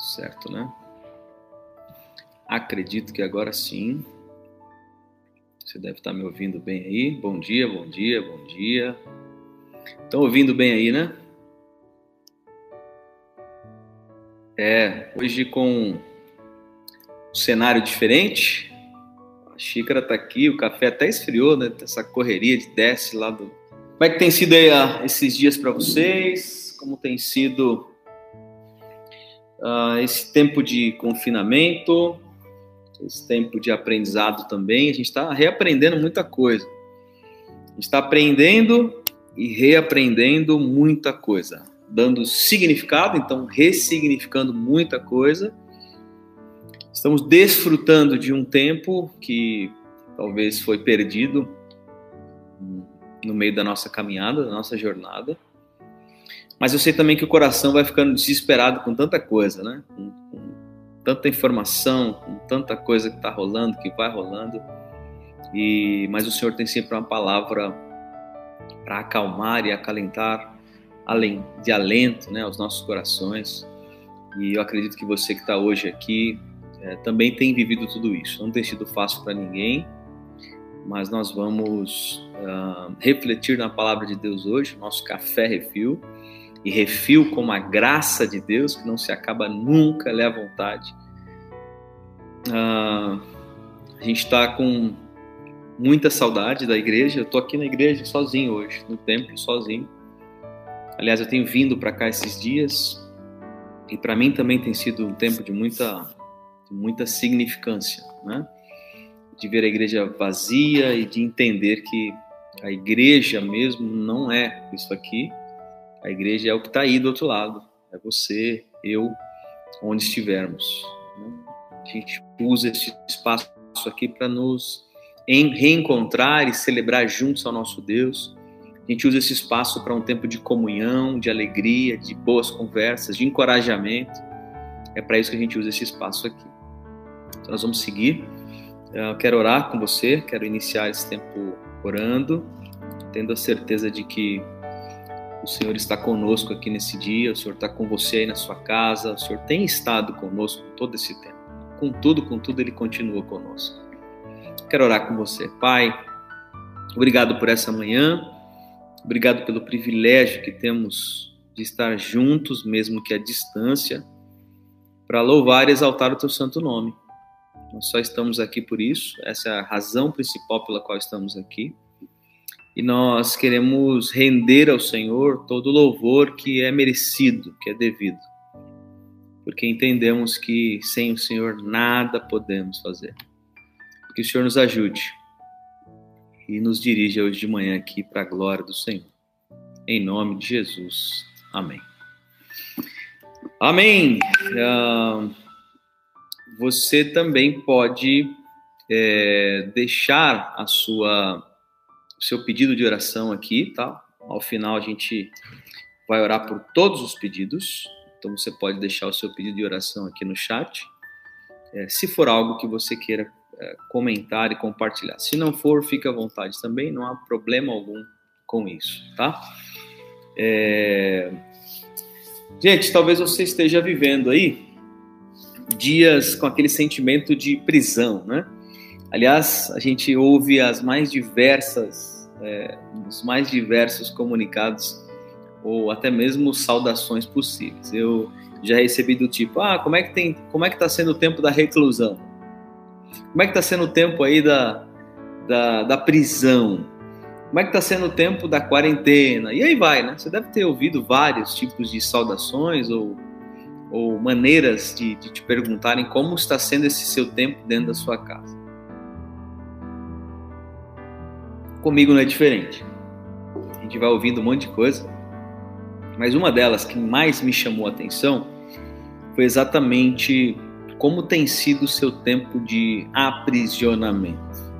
Certo, né? Acredito que agora sim. Você deve estar me ouvindo bem aí. Bom dia, bom dia, bom dia. Estão ouvindo bem aí, né? É, hoje com um cenário diferente. A xícara tá aqui, o café até esfriou, né? Essa correria de desce lá do. Como é que tem sido aí ah, esses dias para vocês? Como tem sido uh, esse tempo de confinamento, esse tempo de aprendizado também. A gente está reaprendendo muita coisa. A gente está aprendendo e reaprendendo muita coisa, dando significado, então ressignificando muita coisa. Estamos desfrutando de um tempo que talvez foi perdido no meio da nossa caminhada, da nossa jornada. Mas eu sei também que o coração vai ficando desesperado com tanta coisa, né? Com, com tanta informação, com tanta coisa que está rolando, que vai rolando. E mas o Senhor tem sempre uma palavra para acalmar e acalentar além de alento, né, aos nossos corações. E eu acredito que você que está hoje aqui é, também tem vivido tudo isso. Não tem sido fácil para ninguém, mas nós vamos uh, refletir na palavra de Deus hoje, nosso café refil e refil como a graça de Deus, que não se acaba nunca, lhe à vontade. Ah, a gente está com muita saudade da igreja. Eu estou aqui na igreja sozinho hoje, no templo sozinho. Aliás, eu tenho vindo para cá esses dias e para mim também tem sido um tempo de muita, muita significância, né? De ver a igreja vazia e de entender que a igreja mesmo não é isso aqui, a igreja é o que está aí do outro lado. É você, eu, onde estivermos. A gente usa esse espaço aqui para nos reencontrar e celebrar juntos ao nosso Deus. A gente usa esse espaço para um tempo de comunhão, de alegria, de boas conversas, de encorajamento. É para isso que a gente usa esse espaço aqui. Então nós vamos seguir. Eu quero orar com você, quero iniciar esse tempo orando, tendo a certeza de que o Senhor está conosco aqui nesse dia, o Senhor está com você aí na sua casa, o Senhor tem estado conosco todo esse tempo. Com tudo, com tudo, Ele continua conosco. Quero orar com você. Pai, obrigado por essa manhã, obrigado pelo privilégio que temos de estar juntos, mesmo que à distância, para louvar e exaltar o Teu santo nome. Nós só estamos aqui por isso, essa é a razão principal pela qual estamos aqui e nós queremos render ao Senhor todo o louvor que é merecido, que é devido, porque entendemos que sem o Senhor nada podemos fazer. Que o Senhor nos ajude e nos dirija hoje de manhã aqui para a glória do Senhor. Em nome de Jesus. Amém. Amém. Uh, você também pode é, deixar a sua o seu pedido de oração aqui, tá? Ao final a gente vai orar por todos os pedidos. Então você pode deixar o seu pedido de oração aqui no chat. É, se for algo que você queira é, comentar e compartilhar. Se não for, fique à vontade também, não há problema algum com isso, tá? É... Gente, talvez você esteja vivendo aí dias com aquele sentimento de prisão, né? Aliás, a gente ouve as mais diversas, é, os mais diversos comunicados ou até mesmo saudações possíveis. Eu já recebi do tipo, ah, como é que tem, como é que está sendo o tempo da reclusão? Como é que está sendo o tempo aí da, da, da prisão? Como é que está sendo o tempo da quarentena? E aí vai, né? Você deve ter ouvido vários tipos de saudações ou, ou maneiras de, de te perguntarem como está sendo esse seu tempo dentro da sua casa. Comigo não é diferente. A gente vai ouvindo um monte de coisa, mas uma delas que mais me chamou a atenção foi exatamente como tem sido o seu tempo de aprisionamento,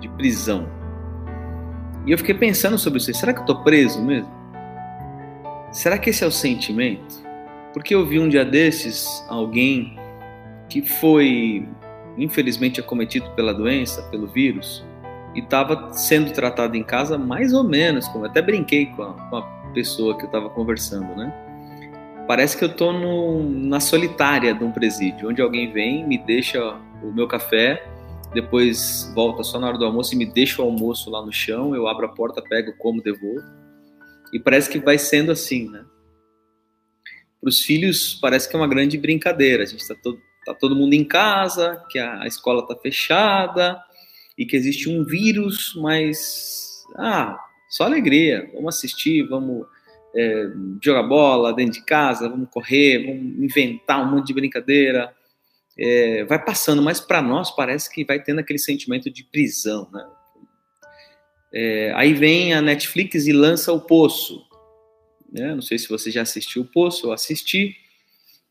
de prisão. E eu fiquei pensando sobre isso. Será que eu estou preso mesmo? Será que esse é o sentimento? Porque eu vi um dia desses alguém que foi infelizmente acometido pela doença, pelo vírus, e estava sendo tratado em casa mais ou menos, como até brinquei com a, com a pessoa que eu estava conversando, né? parece que eu estou na solitária de um presídio, onde alguém vem, me deixa o meu café, depois volta só na hora do almoço e me deixa o almoço lá no chão, eu abro a porta, pego, como, devolvo. E parece que vai sendo assim, né? Para os filhos parece que é uma grande brincadeira. A gente está todo, tá todo mundo em casa, que a, escola está fechada e que existe um vírus, mas ah, só alegria. Vamos assistir, vamos é, jogar bola dentro de casa, vamos correr, vamos inventar um monte de brincadeira. É, vai passando, mas para nós parece que vai tendo aquele sentimento de prisão, né? É, aí vem a Netflix e lança o Poço. Né? Não sei se você já assistiu o Poço, eu assisti.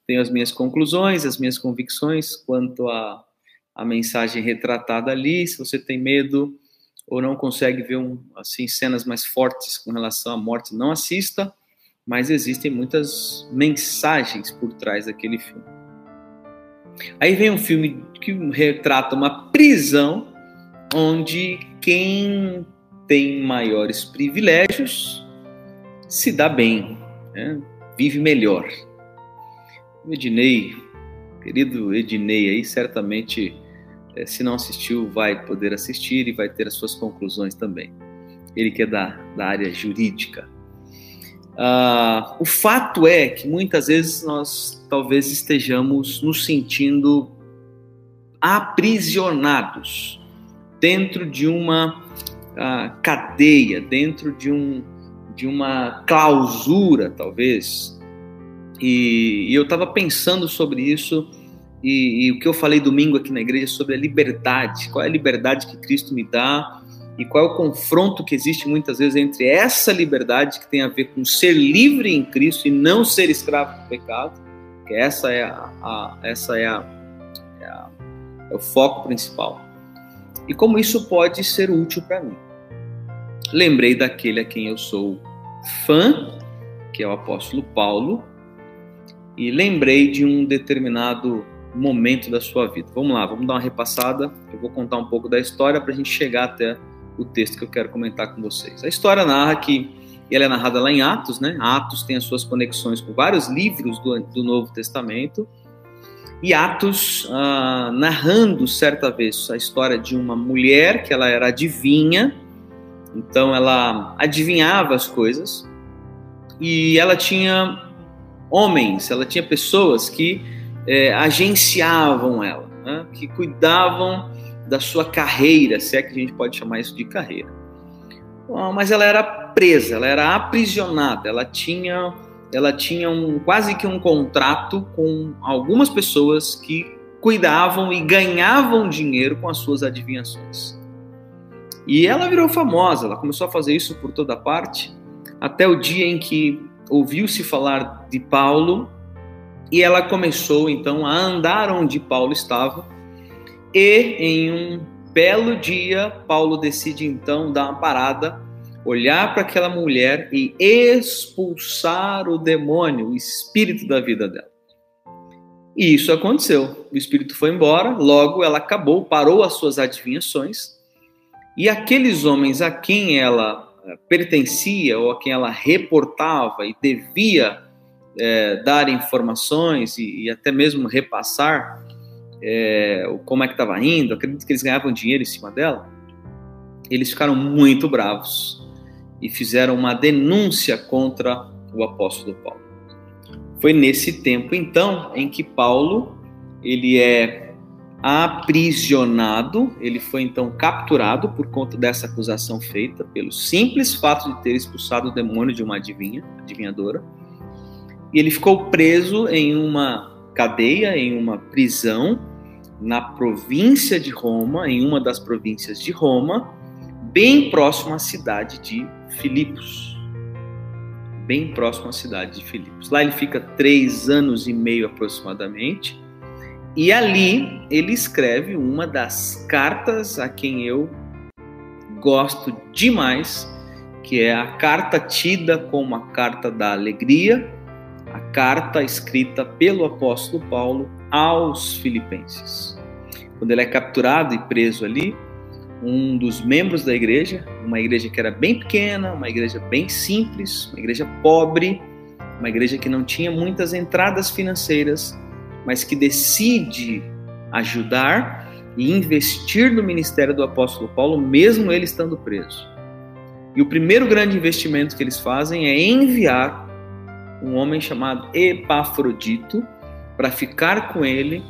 Tenho as minhas conclusões, as minhas convicções quanto a, a mensagem retratada ali. Se você tem medo ou não consegue ver um, assim cenas mais fortes com relação à morte, não assista. Mas existem muitas mensagens por trás daquele filme. Aí vem um filme que retrata uma prisão onde quem tem maiores privilégios se dá bem, né? vive melhor. Ednei, querido Ednei aí, certamente, se não assistiu, vai poder assistir e vai ter as suas conclusões também. Ele que é da, da área jurídica. Uh, o fato é que muitas vezes nós talvez estejamos nos sentindo aprisionados dentro de uma uh, cadeia, dentro de, um, de uma clausura, talvez. E, e eu estava pensando sobre isso e, e o que eu falei domingo aqui na igreja sobre a liberdade. Qual é a liberdade que Cristo me dá? e qual é o confronto que existe muitas vezes entre essa liberdade que tem a ver com ser livre em Cristo e não ser escravo do pecado, que essa é, a, a essa é, a, é, a, é o foco principal, e como isso pode ser útil para mim. Lembrei daquele a quem eu sou fã, que é o apóstolo Paulo, e lembrei de um determinado momento da sua vida. Vamos lá, vamos dar uma repassada. Eu vou contar um pouco da história para a gente chegar até o texto que eu quero comentar com vocês. A história narra que ela é narrada lá em Atos, né? Atos tem as suas conexões com vários livros do, do Novo Testamento. E Atos ah, narrando certa vez a história de uma mulher que ela era adivinha, então ela adivinhava as coisas e ela tinha homens, ela tinha pessoas que é, agenciavam ela, né? que cuidavam da sua carreira, se é que a gente pode chamar isso de carreira. Mas ela era presa, ela era aprisionada, ela tinha, ela tinha um, quase que um contrato com algumas pessoas que cuidavam e ganhavam dinheiro com as suas adivinhações. E ela virou famosa, ela começou a fazer isso por toda parte, até o dia em que ouviu-se falar de Paulo e ela começou então a andar onde Paulo estava e em um belo dia, Paulo decide então dar uma parada, olhar para aquela mulher e expulsar o demônio, o espírito da vida dela. E isso aconteceu. O espírito foi embora, logo ela acabou, parou as suas adivinhações, e aqueles homens a quem ela eh, pertencia ou a quem ela reportava e devia é, dar informações e, e até mesmo repassar é, como é que estava indo, acredito que eles ganhavam dinheiro em cima dela, eles ficaram muito bravos e fizeram uma denúncia contra o apóstolo Paulo. Foi nesse tempo então em que Paulo ele é aprisionado, ele foi então capturado por conta dessa acusação feita pelo simples fato de ter expulsado o demônio de uma adivinha, adivinhadora. E ele ficou preso em uma cadeia, em uma prisão, na província de Roma, em uma das províncias de Roma, bem próximo à cidade de Filipos. Bem próximo à cidade de Filipos. Lá ele fica três anos e meio aproximadamente. E ali ele escreve uma das cartas a quem eu gosto demais, que é a carta tida como a carta da alegria, carta escrita pelo apóstolo Paulo aos filipenses. Quando ele é capturado e preso ali, um dos membros da igreja, uma igreja que era bem pequena, uma igreja bem simples, uma igreja pobre, uma igreja que não tinha muitas entradas financeiras, mas que decide ajudar e investir no ministério do apóstolo Paulo, mesmo ele estando preso. E o primeiro grande investimento que eles fazem é enviar um homem chamado Epafrodito para ficar com ele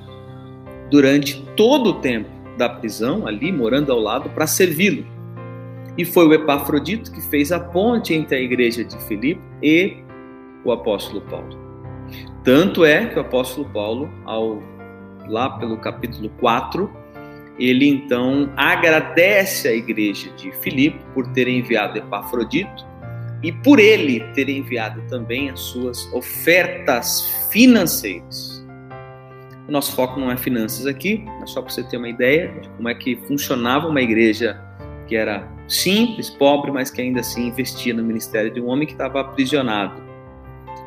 durante todo o tempo da prisão, ali morando ao lado, para servi-lo. E foi o Epafrodito que fez a ponte entre a igreja de Filipe e o apóstolo Paulo. Tanto é que o apóstolo Paulo, ao, lá pelo capítulo 4, ele então agradece à igreja de Filipe por ter enviado Epafrodito e por ele ter enviado também as suas ofertas financeiras. O nosso foco não é finanças aqui, mas só para você ter uma ideia de como é que funcionava uma igreja que era simples, pobre, mas que ainda assim investia no ministério de um homem que estava aprisionado,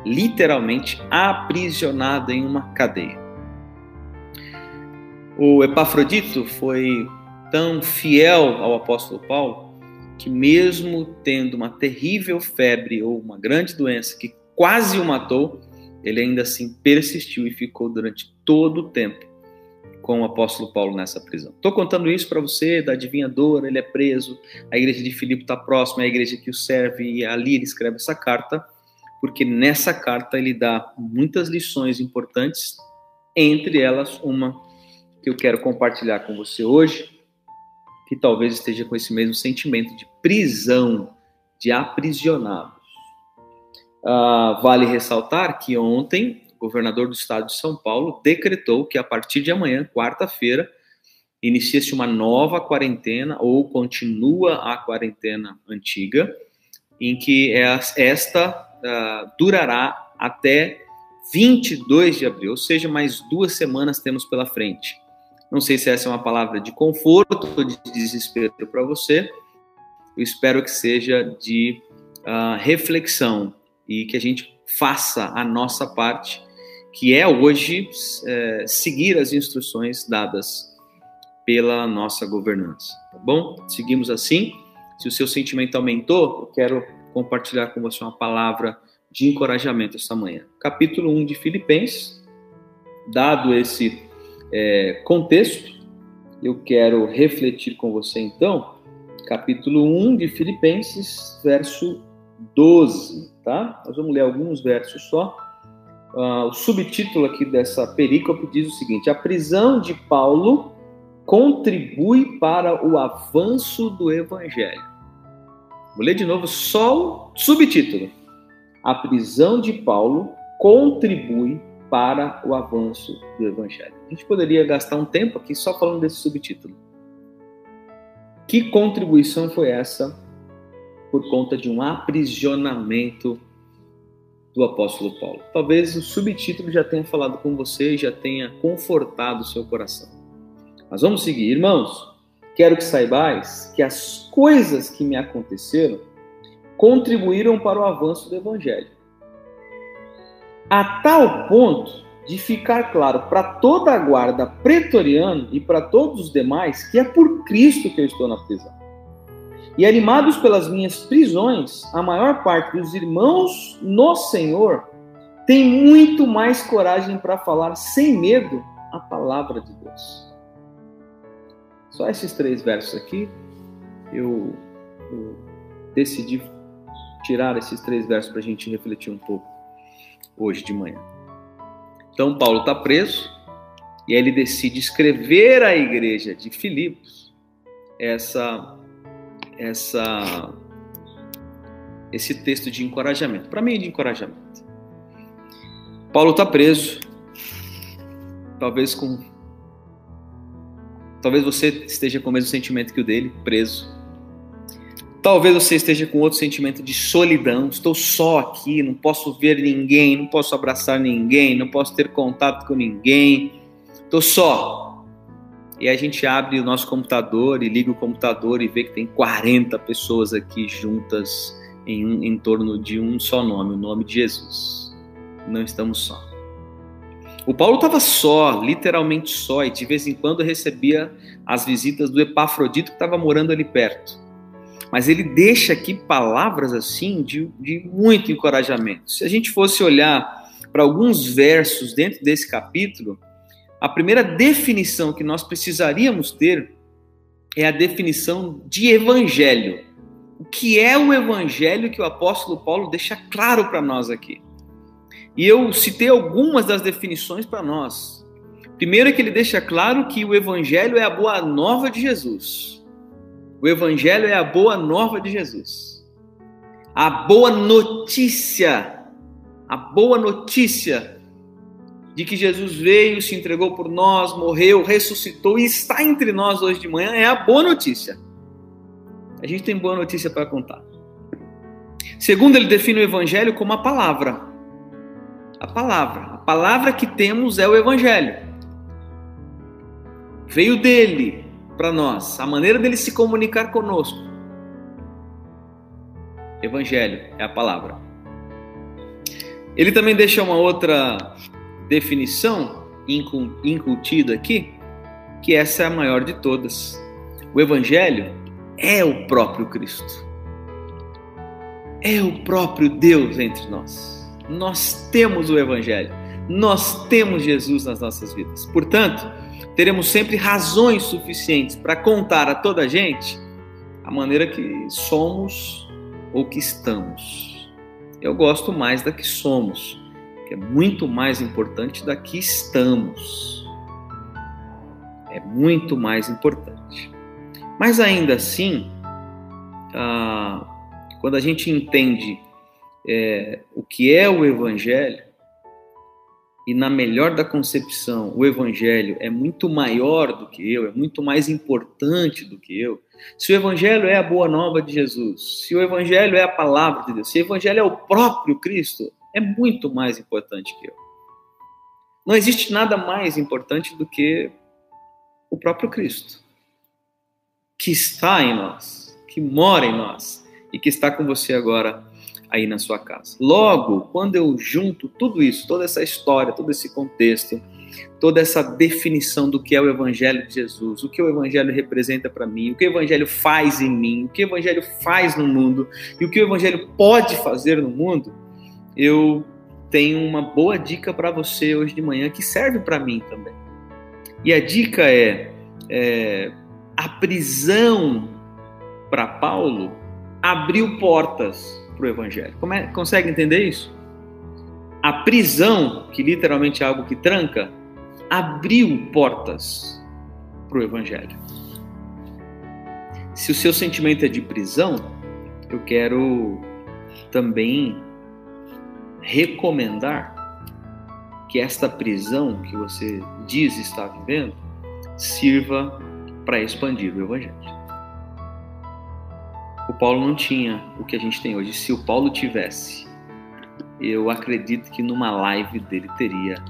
literalmente aprisionado em uma cadeia. O Epafrodito foi tão fiel ao apóstolo Paulo que, mesmo tendo uma terrível febre ou uma grande doença que quase o matou, ele ainda assim persistiu e ficou durante todo o tempo com o apóstolo Paulo nessa prisão. Estou contando isso para você, da adivinhadora, ele é preso, a igreja de Filipe está próxima, é a igreja que o serve, e ali ele escreve essa carta, porque nessa carta ele dá muitas lições importantes, entre elas uma que eu quero compartilhar com você hoje, que talvez esteja com esse mesmo sentimento de prisão, de aprisionados. Uh, vale ressaltar que ontem o governador do estado de São Paulo decretou que a partir de amanhã, quarta-feira, inicia-se uma nova quarentena ou continua a quarentena antiga, em que esta uh, durará até 22 de abril, ou seja, mais duas semanas temos pela frente. Não sei se essa é uma palavra de conforto ou de desespero para você. Eu espero que seja de uh, reflexão e que a gente faça a nossa parte, que é hoje é, seguir as instruções dadas pela nossa governança. Tá bom? Seguimos assim. Se o seu sentimento aumentou, eu quero compartilhar com você uma palavra de encorajamento esta manhã. Capítulo 1 de Filipenses, dado esse é, contexto, eu quero refletir com você então, capítulo 1 de Filipenses, verso 12, tá? Nós vamos ler alguns versos só. Uh, o subtítulo aqui dessa perícope diz o seguinte: A prisão de Paulo contribui para o avanço do evangelho. Vou ler de novo só o subtítulo. A prisão de Paulo contribui para o avanço do Evangelho. A gente poderia gastar um tempo aqui só falando desse subtítulo. Que contribuição foi essa por conta de um aprisionamento do apóstolo Paulo? Talvez o subtítulo já tenha falado com você já tenha confortado o seu coração. Mas vamos seguir, irmãos. Quero que saibais que as coisas que me aconteceram contribuíram para o avanço do evangelho a tal ponto de ficar claro para toda a guarda pretoriana e para todos os demais que é por Cristo que eu estou na prisão. E animados pelas minhas prisões, a maior parte dos irmãos no Senhor tem muito mais coragem para falar sem medo a palavra de Deus. Só esses três versos aqui, eu, eu decidi tirar esses três versos para a gente refletir um pouco hoje de manhã. Então, Paulo está preso e ele decide escrever à igreja de Filipos essa, essa, esse texto de encorajamento. Para mim, é de encorajamento. Paulo está preso, talvez com. Talvez você esteja com o mesmo sentimento que o dele, preso Talvez você esteja com outro sentimento de solidão. Estou só aqui, não posso ver ninguém, não posso abraçar ninguém, não posso ter contato com ninguém. Estou só. E a gente abre o nosso computador e liga o computador e vê que tem 40 pessoas aqui juntas em, em torno de um só nome, o nome de Jesus. Não estamos só. O Paulo estava só, literalmente só, e de vez em quando recebia as visitas do Epafrodito que estava morando ali perto. Mas ele deixa aqui palavras assim de, de muito encorajamento. Se a gente fosse olhar para alguns versos dentro desse capítulo, a primeira definição que nós precisaríamos ter é a definição de evangelho. O que é o evangelho que o apóstolo Paulo deixa claro para nós aqui? E eu citei algumas das definições para nós. Primeiro é que ele deixa claro que o evangelho é a boa nova de Jesus. O evangelho é a boa nova de Jesus. A boa notícia, a boa notícia de que Jesus veio, se entregou por nós, morreu, ressuscitou e está entre nós hoje de manhã é a boa notícia. A gente tem boa notícia para contar. Segundo, ele define o evangelho como a palavra. A palavra. A palavra que temos é o evangelho. Veio dele para nós, a maneira dele se comunicar conosco. Evangelho é a palavra. Ele também deixa uma outra definição incutida aqui, que essa é a maior de todas. O Evangelho é o próprio Cristo. É o próprio Deus entre nós. Nós temos o Evangelho. Nós temos Jesus nas nossas vidas. Portanto, teremos sempre razões suficientes para contar a toda a gente a maneira que somos ou que estamos. Eu gosto mais da que somos que é muito mais importante da que estamos. É muito mais importante. Mas ainda assim, ah, quando a gente entende é, o que é o Evangelho, e na melhor da concepção, o Evangelho é muito maior do que eu, é muito mais importante do que eu. Se o Evangelho é a boa nova de Jesus, se o Evangelho é a palavra de Deus, se o Evangelho é o próprio Cristo, é muito mais importante que eu. Não existe nada mais importante do que o próprio Cristo, que está em nós, que mora em nós e que está com você agora aí na sua casa. Logo, quando eu junto tudo isso, toda essa história, todo esse contexto, toda essa definição do que é o Evangelho de Jesus, o que o Evangelho representa para mim, o que o Evangelho faz em mim, o que o Evangelho faz no mundo e o que o Evangelho pode fazer no mundo, eu tenho uma boa dica para você hoje de manhã que serve para mim também. E a dica é, é a prisão para Paulo abriu portas para o evangelho. É, consegue entender isso? A prisão, que literalmente é algo que tranca, abriu portas para o evangelho. Se o seu sentimento é de prisão, eu quero também recomendar que esta prisão que você diz estar vivendo sirva para expandir o Evangelho. O Paulo não tinha o que a gente tem hoje. Se o Paulo tivesse, eu acredito que numa live dele teria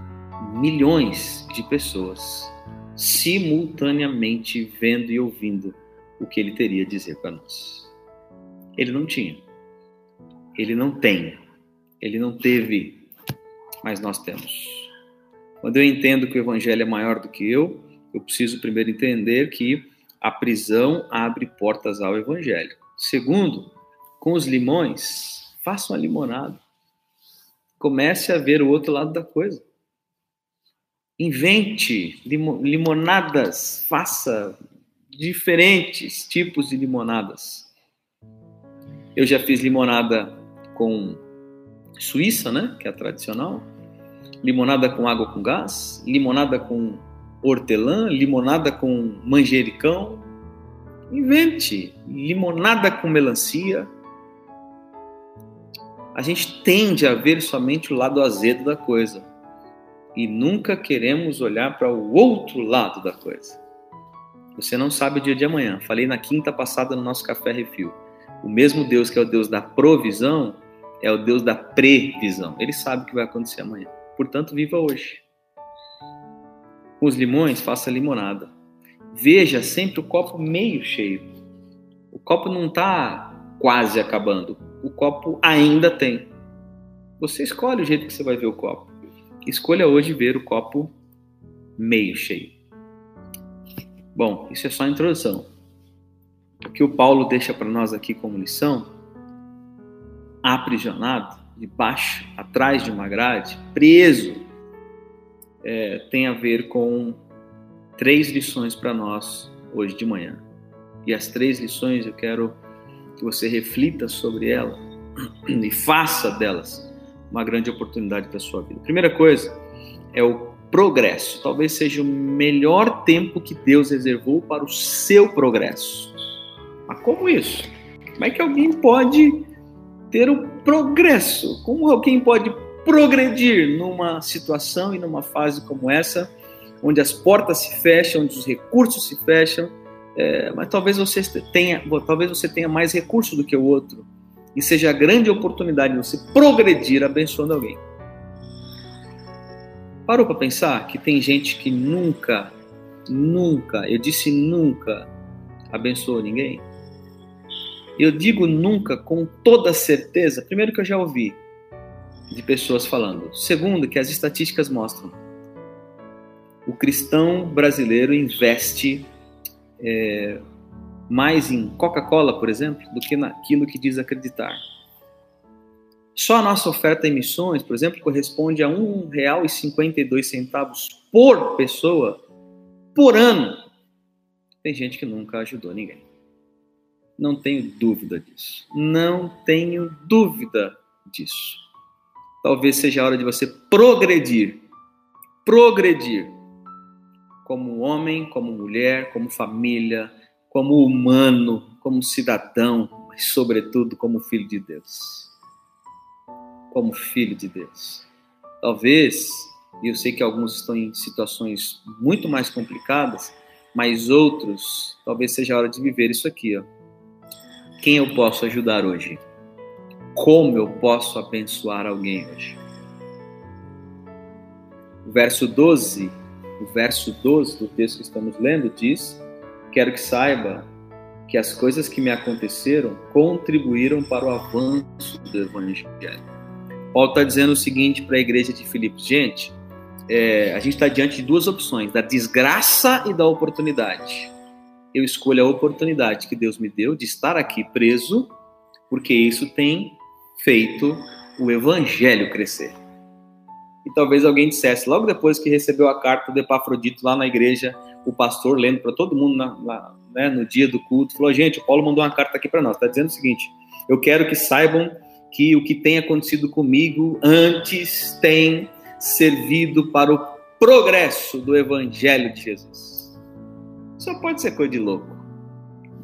milhões de pessoas simultaneamente vendo e ouvindo o que ele teria a dizer para nós. Ele não tinha. Ele não tem ele não teve, mas nós temos. Quando eu entendo que o evangelho é maior do que eu, eu preciso primeiro entender que a prisão abre portas ao evangelho. Segundo, com os limões, faça uma limonada. Comece a ver o outro lado da coisa. Invente limonadas, faça diferentes tipos de limonadas. Eu já fiz limonada com suíça, né, que é a tradicional, limonada com água com gás, limonada com hortelã, limonada com manjericão. Invente limonada com melancia. A gente tende a ver somente o lado azedo da coisa e nunca queremos olhar para o outro lado da coisa. Você não sabe o dia de amanhã. Falei na quinta passada no nosso café refil. O mesmo Deus que é o Deus da provisão é o Deus da previsão. Ele sabe o que vai acontecer amanhã. Portanto, viva hoje. Com os limões, faça limonada. Veja sempre o copo meio cheio. O copo não está quase acabando. O copo ainda tem. Você escolhe o jeito que você vai ver o copo. Escolha hoje ver o copo meio cheio. Bom, isso é só a introdução. o que o Paulo deixa para nós aqui como lição, aprisionado, debaixo, atrás de uma grade, preso, é, tem a ver com três lições para nós hoje de manhã. E as três lições eu quero que você reflita sobre elas e faça delas uma grande oportunidade para a sua vida. Primeira coisa é o progresso. Talvez seja o melhor tempo que Deus reservou para o seu progresso. Mas como isso? Como é que alguém pode ter o progresso? Como alguém pode progredir numa situação e numa fase como essa, onde as portas se fecham, onde os recursos se fecham, é, mas talvez você tenha, talvez você tenha mais recursos do que o outro e seja a grande oportunidade de você progredir abençoando alguém. Parou para pensar que tem gente que nunca, nunca, eu disse nunca, abençoou ninguém? Eu digo nunca com toda certeza, primeiro que eu já ouvi de pessoas falando, segundo que as estatísticas mostram, o cristão brasileiro investe é, mais em Coca-Cola, por exemplo, do que naquilo que diz acreditar. Só a nossa oferta em missões, por exemplo, corresponde a R$ 1,52 por pessoa por ano. Tem gente que nunca ajudou ninguém. Não tenho dúvida disso. Não tenho dúvida disso. Talvez seja a hora de você progredir. Progredir. Como homem, como mulher, como família, como humano, como cidadão, mas sobretudo como filho de Deus. Como filho de Deus. Talvez, e eu sei que alguns estão em situações muito mais complicadas, mas outros, talvez seja a hora de viver isso aqui, ó. Quem eu posso ajudar hoje? Como eu posso abençoar alguém hoje? O verso 12, o verso 12 do texto que estamos lendo diz: quero que saiba que as coisas que me aconteceram contribuíram para o avanço do evangelho. Paulo está dizendo o seguinte para a igreja de Filipos: gente, é, a gente está diante de duas opções, da desgraça e da oportunidade. Eu escolho a oportunidade que Deus me deu de estar aqui preso, porque isso tem feito o evangelho crescer. E talvez alguém dissesse, logo depois que recebeu a carta do Epafrodito lá na igreja, o pastor lendo para todo mundo na, na, né, no dia do culto, falou: gente, o Paulo mandou uma carta aqui para nós, está dizendo o seguinte: eu quero que saibam que o que tem acontecido comigo antes tem servido para o progresso do evangelho de Jesus. Só pode ser coisa de louco,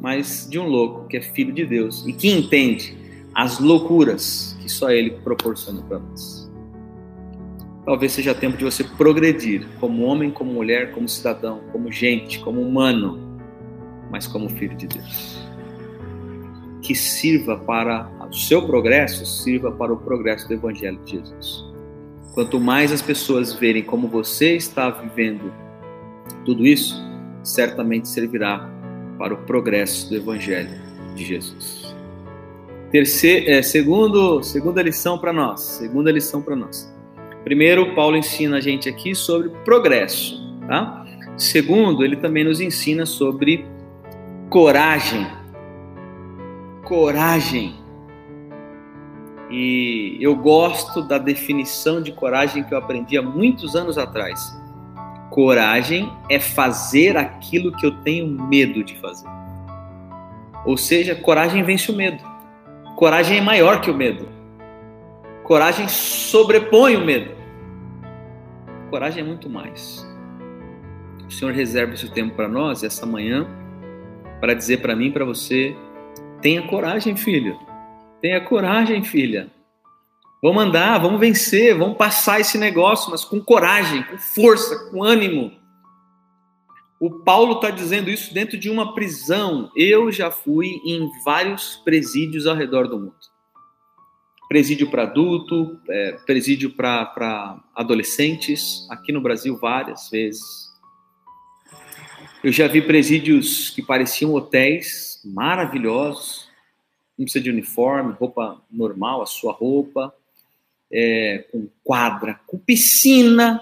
mas de um louco que é filho de Deus e que entende as loucuras que só ele proporciona para nós talvez seja tempo de você progredir como homem, como mulher, como cidadão, como gente, como humano, mas como filho de Deus. Que sirva para o seu progresso, sirva para o progresso do Evangelho de Jesus. Quanto mais as pessoas verem como você está vivendo tudo isso, certamente servirá para o progresso do Evangelho de Jesus. Terceiro, é, segundo, segunda lição para nós. Segunda lição para nós Primeiro, Paulo ensina a gente aqui sobre progresso, tá? Segundo, ele também nos ensina sobre coragem. Coragem. E eu gosto da definição de coragem que eu aprendi há muitos anos atrás. Coragem é fazer aquilo que eu tenho medo de fazer. Ou seja, coragem vence o medo. Coragem é maior que o medo. Coragem sobrepõe o medo. Coragem é muito mais. O Senhor reserva esse tempo para nós, essa manhã, para dizer para mim, para você: tenha coragem, filho. Tenha coragem, filha. Vamos andar, vamos vencer, vamos passar esse negócio, mas com coragem, com força, com ânimo. O Paulo está dizendo isso dentro de uma prisão. Eu já fui em vários presídios ao redor do mundo presídio para adulto, é, presídio para adolescentes, aqui no Brasil várias vezes. Eu já vi presídios que pareciam hotéis maravilhosos, não precisa de uniforme, roupa normal, a sua roupa, é, com quadra, com piscina,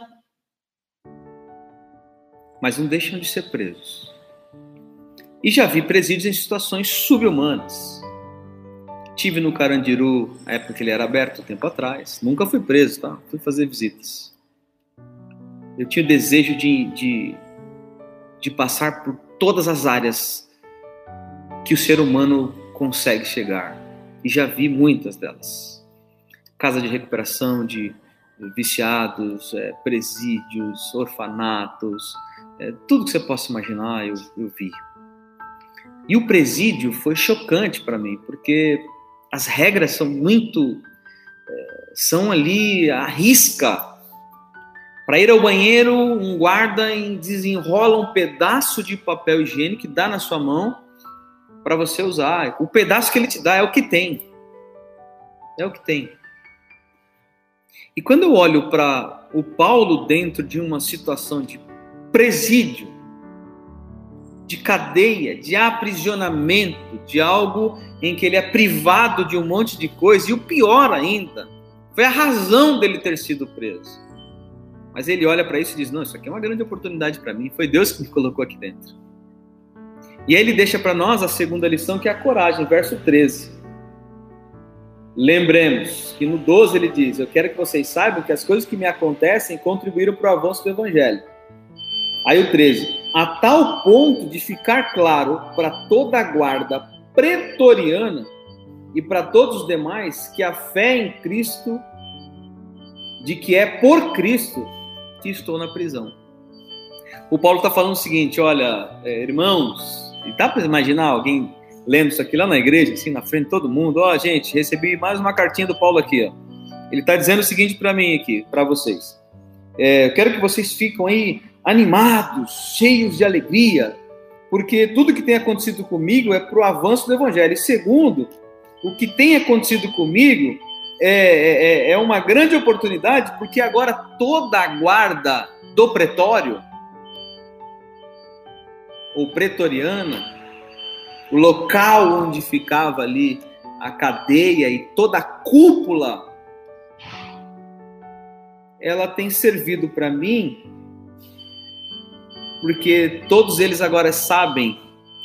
mas não deixam de ser presos. E já vi presídios em situações subhumanas. Tive no Carandiru, a época que ele era aberto, um tempo atrás. Nunca fui preso, tá? Fui fazer visitas. Eu tinha o desejo de, de, de passar por todas as áreas que o ser humano consegue chegar. E já vi muitas delas. Casa de recuperação de viciados, é, presídios, orfanatos, é, tudo que você possa imaginar eu, eu vi. E o presídio foi chocante para mim, porque as regras são muito. É, são ali à risca. Para ir ao banheiro, um guarda desenrola um pedaço de papel higiênico e dá na sua mão para você usar. O pedaço que ele te dá é o que tem. É o que tem. E quando eu olho para o Paulo dentro de uma situação de presídio, de cadeia, de aprisionamento, de algo em que ele é privado de um monte de coisa, e o pior ainda, foi a razão dele ter sido preso. Mas ele olha para isso e diz: Não, isso aqui é uma grande oportunidade para mim, foi Deus que me colocou aqui dentro. E aí ele deixa para nós a segunda lição, que é a coragem, verso 13. Lembremos que no 12 ele diz: Eu quero que vocês saibam que as coisas que me acontecem contribuíram para o avanço do evangelho. Aí o 13: A tal ponto de ficar claro para toda a guarda pretoriana e para todos os demais que a fé em Cristo, de que é por Cristo que estou na prisão. O Paulo está falando o seguinte: olha, é, irmãos, e dá para imaginar alguém lendo isso aqui lá na igreja, assim, na frente de todo mundo? Ó, oh, gente, recebi mais uma cartinha do Paulo aqui, ó. Ele está dizendo o seguinte para mim aqui, para vocês. É, eu quero que vocês fiquem aí animados, cheios de alegria, porque tudo que tem acontecido comigo é para o avanço do evangelho. E segundo, o que tem acontecido comigo é, é, é, é uma grande oportunidade, porque agora toda a guarda do pretório ou pretoriana, o local onde ficava ali a cadeia e toda a cúpula, ela tem servido para mim, porque todos eles agora sabem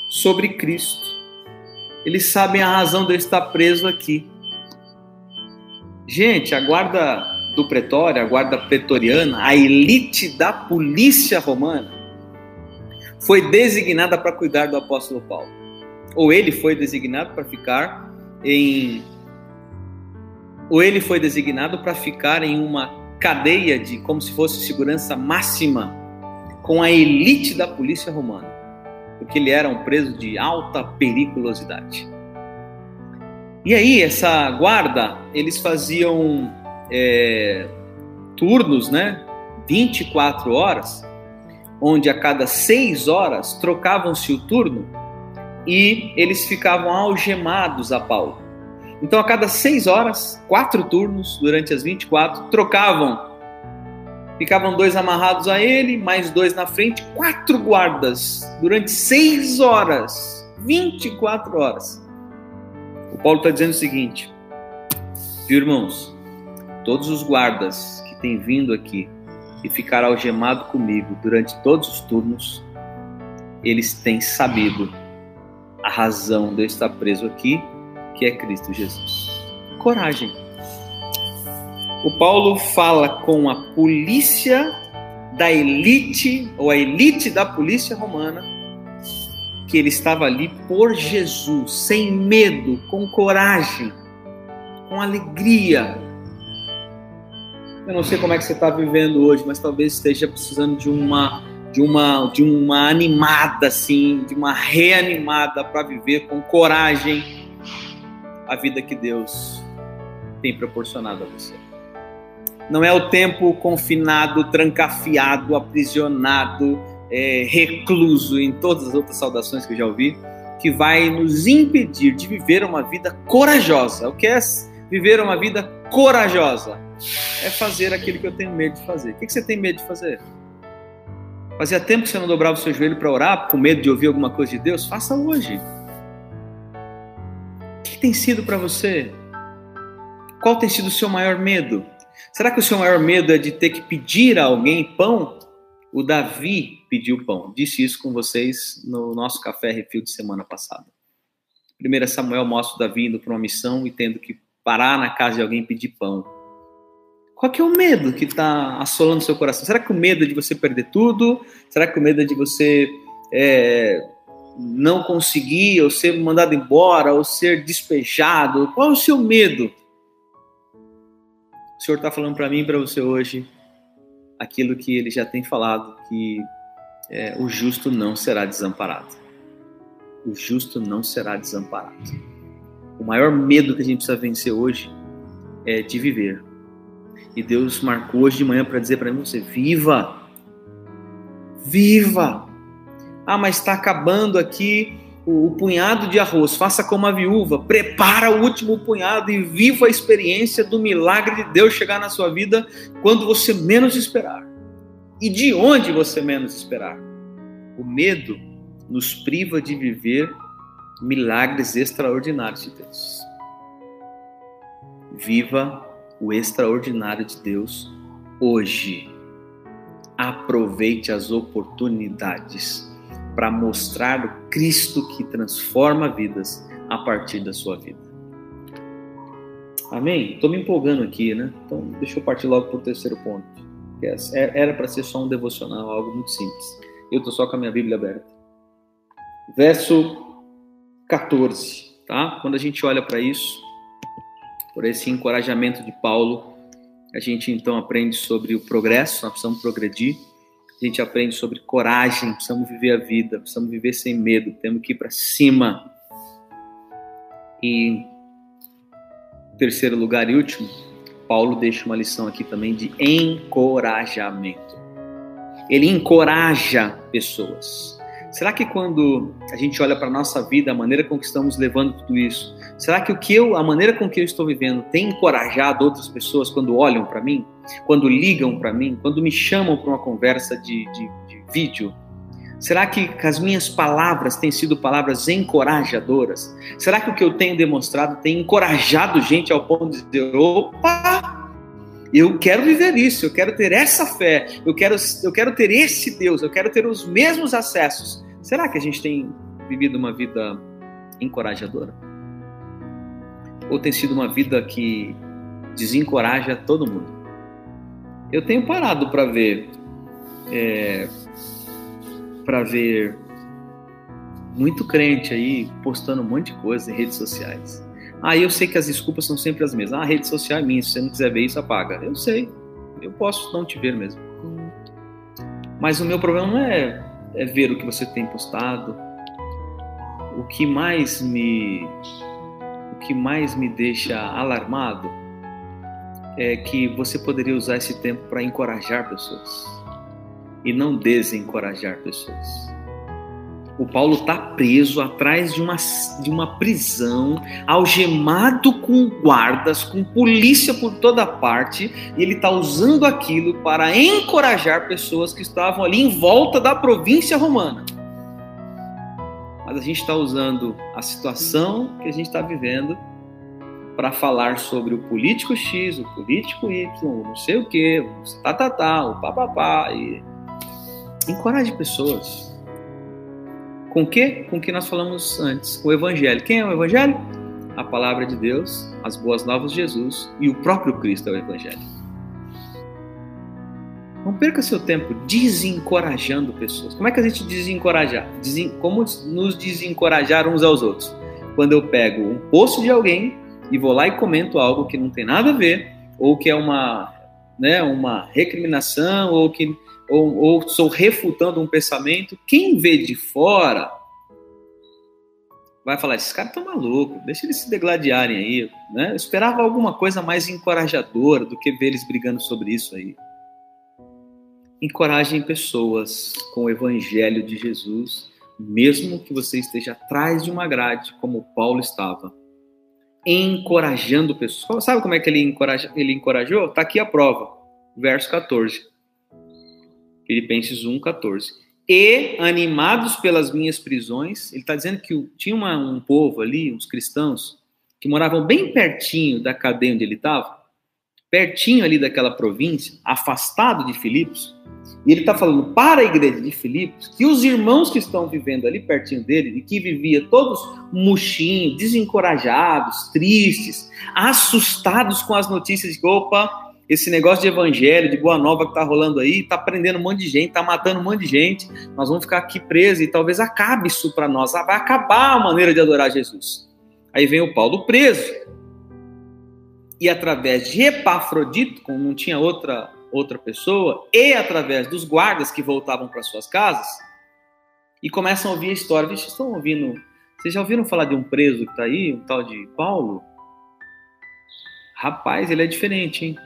sobre Cristo. Eles sabem a razão de eu estar preso aqui. Gente, a guarda do pretório, a guarda pretoriana, a elite da polícia romana, foi designada para cuidar do apóstolo Paulo. Ou ele foi designado para ficar em ou ele foi designado para ficar em uma cadeia de como se fosse segurança máxima com a elite da polícia romana, porque ele era um preso de alta periculosidade. E aí essa guarda eles faziam é, turnos, né? 24 horas onde a cada seis horas trocavam-se o turno e eles ficavam algemados a Paulo. Então, a cada seis horas, quatro turnos durante as 24, trocavam. Ficavam dois amarrados a ele, mais dois na frente, quatro guardas durante seis horas, 24 horas. O Paulo está dizendo o seguinte, irmãos? Todos os guardas que têm vindo aqui e ficar algemado comigo durante todos os turnos, eles têm sabido a razão de eu estar preso aqui, que é Cristo Jesus. Coragem. O Paulo fala com a polícia da elite, ou a elite da polícia romana, que ele estava ali por Jesus, sem medo, com coragem, com alegria, eu não sei como é que você está vivendo hoje, mas talvez esteja precisando de uma de uma de uma animada assim, de uma reanimada para viver com coragem a vida que Deus tem proporcionado a você. Não é o tempo confinado, trancafiado, aprisionado, é, recluso em todas as outras saudações que eu já ouvi, que vai nos impedir de viver uma vida corajosa. O que é viver uma vida corajosa? é fazer aquilo que eu tenho medo de fazer. O que você tem medo de fazer? Fazia tempo que você não dobrava o seu joelho para orar, com medo de ouvir alguma coisa de Deus? Faça hoje. O que tem sido para você? Qual tem sido o seu maior medo? Será que o seu maior medo é de ter que pedir a alguém pão? O Davi, pediu pão. Disse isso com vocês no nosso café refil de semana passada. 1 Samuel mostra Davi indo para uma missão e tendo que parar na casa de alguém e pedir pão. Qual que é o medo que está assolando seu coração? Será que o medo é de você perder tudo? Será que o medo é de você é, não conseguir, ou ser mandado embora, ou ser despejado? Qual é o seu medo? O Senhor está falando para mim e para você hoje aquilo que Ele já tem falado, que é, o justo não será desamparado. O justo não será desamparado. O maior medo que a gente precisa vencer hoje é de viver. E Deus marcou hoje de manhã para dizer para mim: você viva, viva. Ah, mas está acabando aqui o, punhado de arroz. Faça como a viúva, prepara o último punhado e viva a experiência do milagre de Deus chegar na sua vida quando você menos esperar. E de onde você menos esperar. O medo nos priva de viver milagres extraordinários de Deus. Viva o extraordinário de Deus hoje. Aproveite as oportunidades para mostrar o Cristo que transforma vidas a partir da sua vida. Amém? Estou me empolgando aqui, né? Então, deixa eu partir logo para o terceiro ponto. É, era para ser só um devocional, algo muito simples. Eu estou só com a minha Bíblia aberta. Verso 14, tá? Quando a gente olha para isso, por esse encorajamento de Paulo, a gente então aprende sobre o progresso, nós precisamos progredir. A gente aprende sobre coragem, precisamos viver a vida, precisamos viver sem medo, temos que ir para cima. E em terceiro lugar e último, Paulo deixa uma lição aqui também de encorajamento. Ele encoraja pessoas. Será que quando a gente olha para a nossa vida, a maneira com que estamos levando tudo isso, será que o que eu, a maneira com que eu estou vivendo tem encorajado outras pessoas quando olham para mim, quando ligam para mim, quando me chamam para uma conversa de, de, de vídeo? Será que as minhas palavras têm sido palavras encorajadoras? Será que o que eu tenho demonstrado tem encorajado gente ao ponto de dizer: opa, eu quero viver isso, eu quero ter essa fé, eu quero, eu quero ter esse Deus, eu quero ter os mesmos acessos. Será que a gente tem vivido uma vida encorajadora? Ou tem sido uma vida que desencoraja todo mundo? Eu tenho parado para ver, é, para ver muito crente aí postando um monte de coisa em redes sociais Aí eu sei que as desculpas são sempre as mesmas. Ah, a rede social é minha, se você não quiser ver isso, apaga. Eu sei, eu posso não te ver mesmo. Mas o meu problema não é, é ver o que você tem postado. O que mais me o que mais me deixa alarmado é que você poderia usar esse tempo para encorajar pessoas e não desencorajar pessoas. O Paulo está preso atrás de uma, de uma prisão, algemado com guardas, com polícia por toda parte, e ele está usando aquilo para encorajar pessoas que estavam ali em volta da província romana. Mas a gente está usando a situação que a gente está vivendo para falar sobre o político X, o político Y, não sei o que, o tá, tá, tá, o papapá, e encoraje pessoas com o quê? Com o que nós falamos antes, o Evangelho. Quem é o Evangelho? A palavra de Deus, as boas novas de Jesus e o próprio Cristo é o Evangelho. Não perca seu tempo desencorajando pessoas. Como é que a gente desencorajar? Desen... Como nos desencorajar uns aos outros? Quando eu pego um post de alguém e vou lá e comento algo que não tem nada a ver, ou que é uma, né, uma recriminação, ou que ou, ou estou refutando um pensamento, quem vê de fora vai falar: esses caras estão malucos, deixa eles se degladiarem aí. Né? Eu esperava alguma coisa mais encorajadora do que ver eles brigando sobre isso aí. Encorajem pessoas com o evangelho de Jesus, mesmo que você esteja atrás de uma grade, como Paulo estava. Encorajando pessoas. Sabe como é que ele, encoraja, ele encorajou? Está aqui a prova, verso 14. Filipenses 1,14. E, animados pelas minhas prisões, ele está dizendo que tinha uma, um povo ali, uns cristãos, que moravam bem pertinho da cadeia onde ele estava, pertinho ali daquela província, afastado de Filipos, e ele está falando para a igreja de Filipos que os irmãos que estão vivendo ali pertinho dele, e que vivia todos murchinhos, desencorajados, tristes, assustados com as notícias de opa, esse negócio de evangelho, de boa nova que está rolando aí, está prendendo um monte de gente, está matando um monte de gente, nós vamos ficar aqui presos e talvez acabe isso para nós, vai acabar a maneira de adorar Jesus. Aí vem o Paulo preso. E através de Epafrodito, como não tinha outra outra pessoa, e através dos guardas que voltavam para suas casas, e começam a ouvir a história. Vocês estão ouvindo? Vocês já ouviram falar de um preso que está aí, um tal de Paulo? Rapaz, ele é diferente, hein?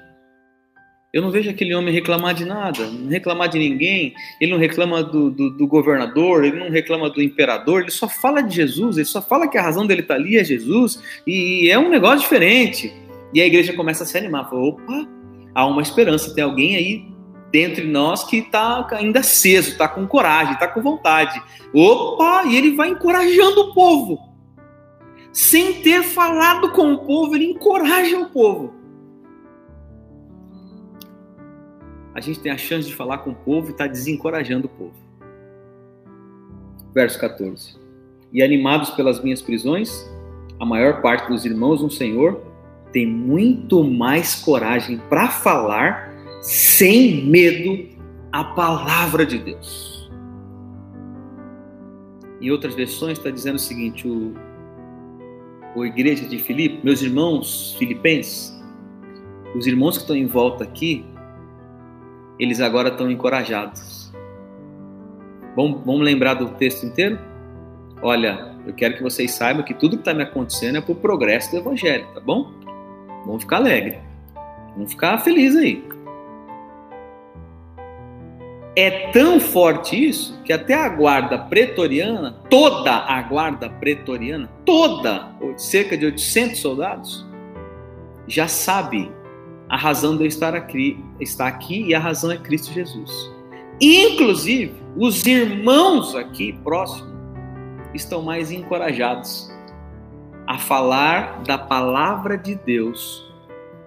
Eu não vejo aquele homem reclamar de nada, não reclamar de ninguém. Ele não reclama do, do, do, governador, ele não reclama do imperador, ele só fala de Jesus, ele só fala que a razão dele estar tá ali é Jesus, e é um negócio diferente. E a igreja começa a se animar, fala, opa, há uma esperança, tem alguém aí dentro de nós que está ainda aceso, está com coragem, está com vontade. Opa, e ele vai encorajando o povo. Sem ter falado com o povo, ele encoraja o povo. A gente tem a chance de falar com o povo e está desencorajando o povo. Verso 14. E animados pelas minhas prisões, a maior parte dos irmãos no Senhor tem muito mais coragem para falar sem medo a palavra de Deus. Em outras versões está dizendo o seguinte: o, o igreja de Filipe, meus irmãos filipenses, os irmãos que estão em volta aqui, eles agora estão encorajados. Vamos, vamos lembrar do texto inteiro? Olha, eu quero que vocês saibam que tudo que está me acontecendo é para o progresso do Evangelho, tá bom? Vamos ficar alegre. Vamos ficar felizes aí. É tão forte isso que até a guarda pretoriana, toda a guarda pretoriana, toda, cerca de 800 soldados, já sabe a razão de eu estar aqui, estar aqui e a razão é Cristo Jesus. Inclusive, os irmãos aqui próximos estão mais encorajados a falar da palavra de Deus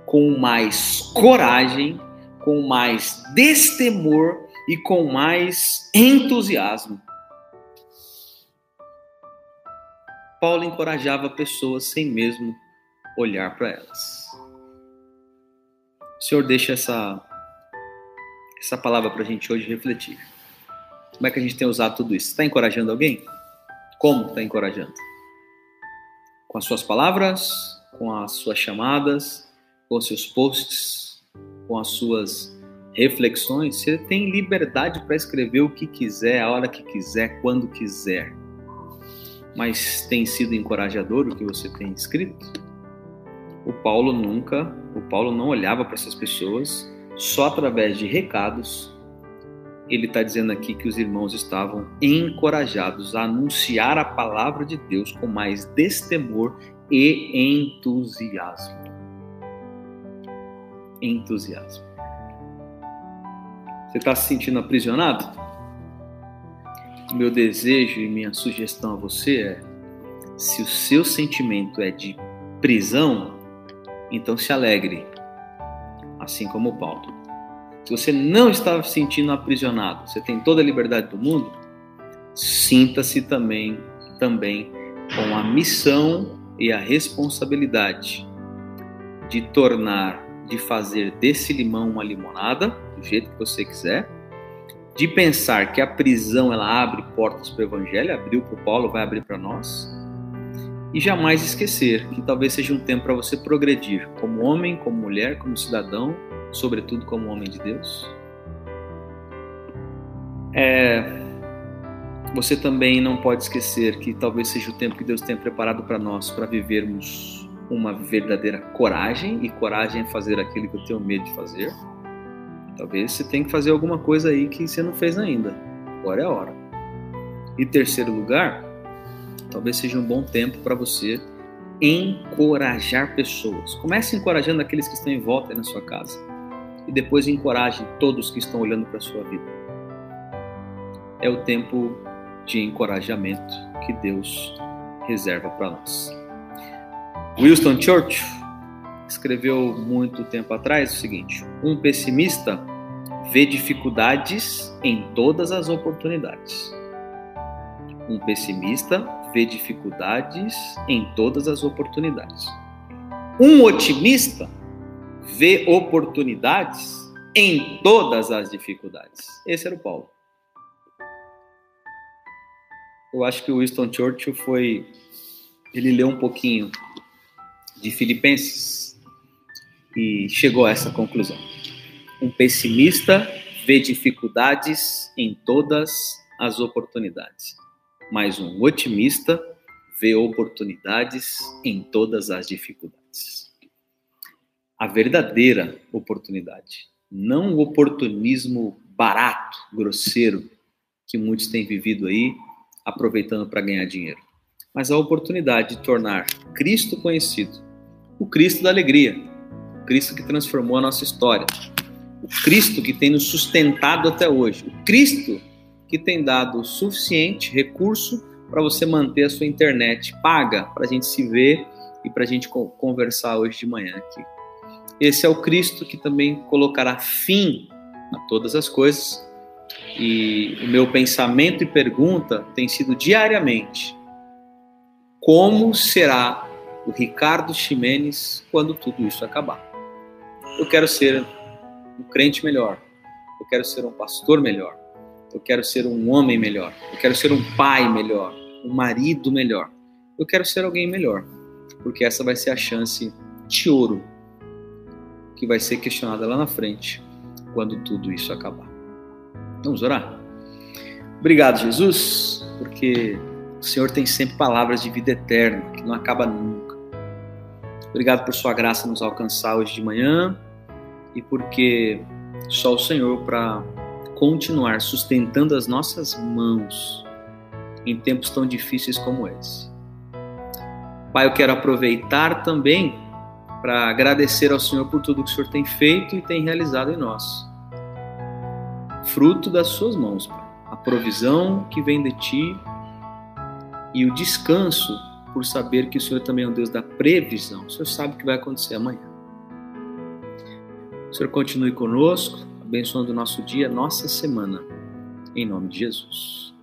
com mais coragem, com mais destemor e com mais entusiasmo. Paulo encorajava pessoas sem mesmo olhar para elas. O Senhor deixa essa, essa palavra para a gente hoje refletir. Como é que a gente tem usado tudo isso? Está encorajando alguém? Como está encorajando? Com as suas palavras, com as suas chamadas, com os seus posts, com as suas reflexões. Você tem liberdade para escrever o que quiser, a hora que quiser, quando quiser. Mas tem sido encorajador o que você tem escrito? O Paulo nunca, o Paulo não olhava para essas pessoas só através de recados. Ele está dizendo aqui que os irmãos estavam encorajados a anunciar a palavra de Deus com mais destemor e entusiasmo. Entusiasmo. Você está se sentindo aprisionado? Meu desejo e minha sugestão a você é: se o seu sentimento é de prisão, então se alegre, assim como Paulo. Se você não está se sentindo aprisionado, você tem toda a liberdade do mundo, sinta-se também, também com a missão e a responsabilidade de tornar, de fazer desse limão uma limonada, do jeito que você quiser, de pensar que a prisão ela abre portas para o evangelho, abriu para o Paulo, vai abrir para nós, e jamais esquecer que talvez seja um tempo para você progredir como homem, como mulher, como cidadão, sobretudo como homem de Deus. É, você também não pode esquecer que talvez seja o tempo que Deus tem preparado para nós para vivermos uma verdadeira coragem, e coragem é fazer aquilo que eu tenho medo de fazer. Talvez você tenha que fazer alguma coisa aí que você não fez ainda. Agora é a hora. E terceiro lugar, talvez seja um bom tempo para você encorajar pessoas. Comece encorajando aqueles que estão em volta aí na sua casa e depois encoraje todos que estão olhando para a sua vida. É o tempo de encorajamento que Deus reserva para nós. Winston Churchill escreveu muito tempo atrás o seguinte: um pessimista vê dificuldades em todas as oportunidades. Um pessimista vê dificuldades em todas as oportunidades. Um otimista vê oportunidades em todas as dificuldades. Esse era o Paulo. Eu acho que o Winston Churchill foi. Ele leu um pouquinho de Filipenses e chegou a essa conclusão. Um pessimista vê dificuldades em todas as oportunidades, mas um otimista vê oportunidades em todas as dificuldades. A verdadeira oportunidade, não o oportunismo barato, grosseiro, que muitos têm vivido aí, aproveitando para ganhar dinheiro, mas a oportunidade de tornar Cristo conhecido, o Cristo da alegria, o Cristo que transformou a nossa história, o Cristo que tem nos sustentado até hoje, o Cristo que tem dado suficiente recurso para você manter a sua internet paga para a gente se ver e para a gente conversar hoje de manhã aqui. Esse é o Cristo que também colocará fim a todas as coisas. E o meu pensamento e pergunta tem sido diariamente: como será o Ricardo Ximenes quando tudo isso acabar? Eu quero ser um crente melhor. Eu quero ser um pastor melhor. Eu quero ser um homem melhor. Eu quero ser um pai melhor. Um marido melhor. Eu quero ser alguém melhor. Porque essa vai ser a chance de ouro que vai ser questionada lá na frente quando tudo isso acabar. Vamos orar? Obrigado, Jesus, porque o Senhor tem sempre palavras de vida eterna, que não acaba nunca. Obrigado por Sua graça nos alcançar hoje de manhã e porque só o Senhor para continuar sustentando as nossas mãos em tempos tão difíceis como esse. Pai, eu quero aproveitar também para agradecer ao Senhor por tudo que o Senhor tem feito e tem realizado em nós. Fruto das suas mãos, Pai. A provisão que vem de ti e o descanso por saber que o Senhor também é um Deus da previsão. O Senhor sabe o que vai acontecer amanhã. O Senhor continue conosco, abençoando o nosso dia, nossa semana. Em nome de Jesus.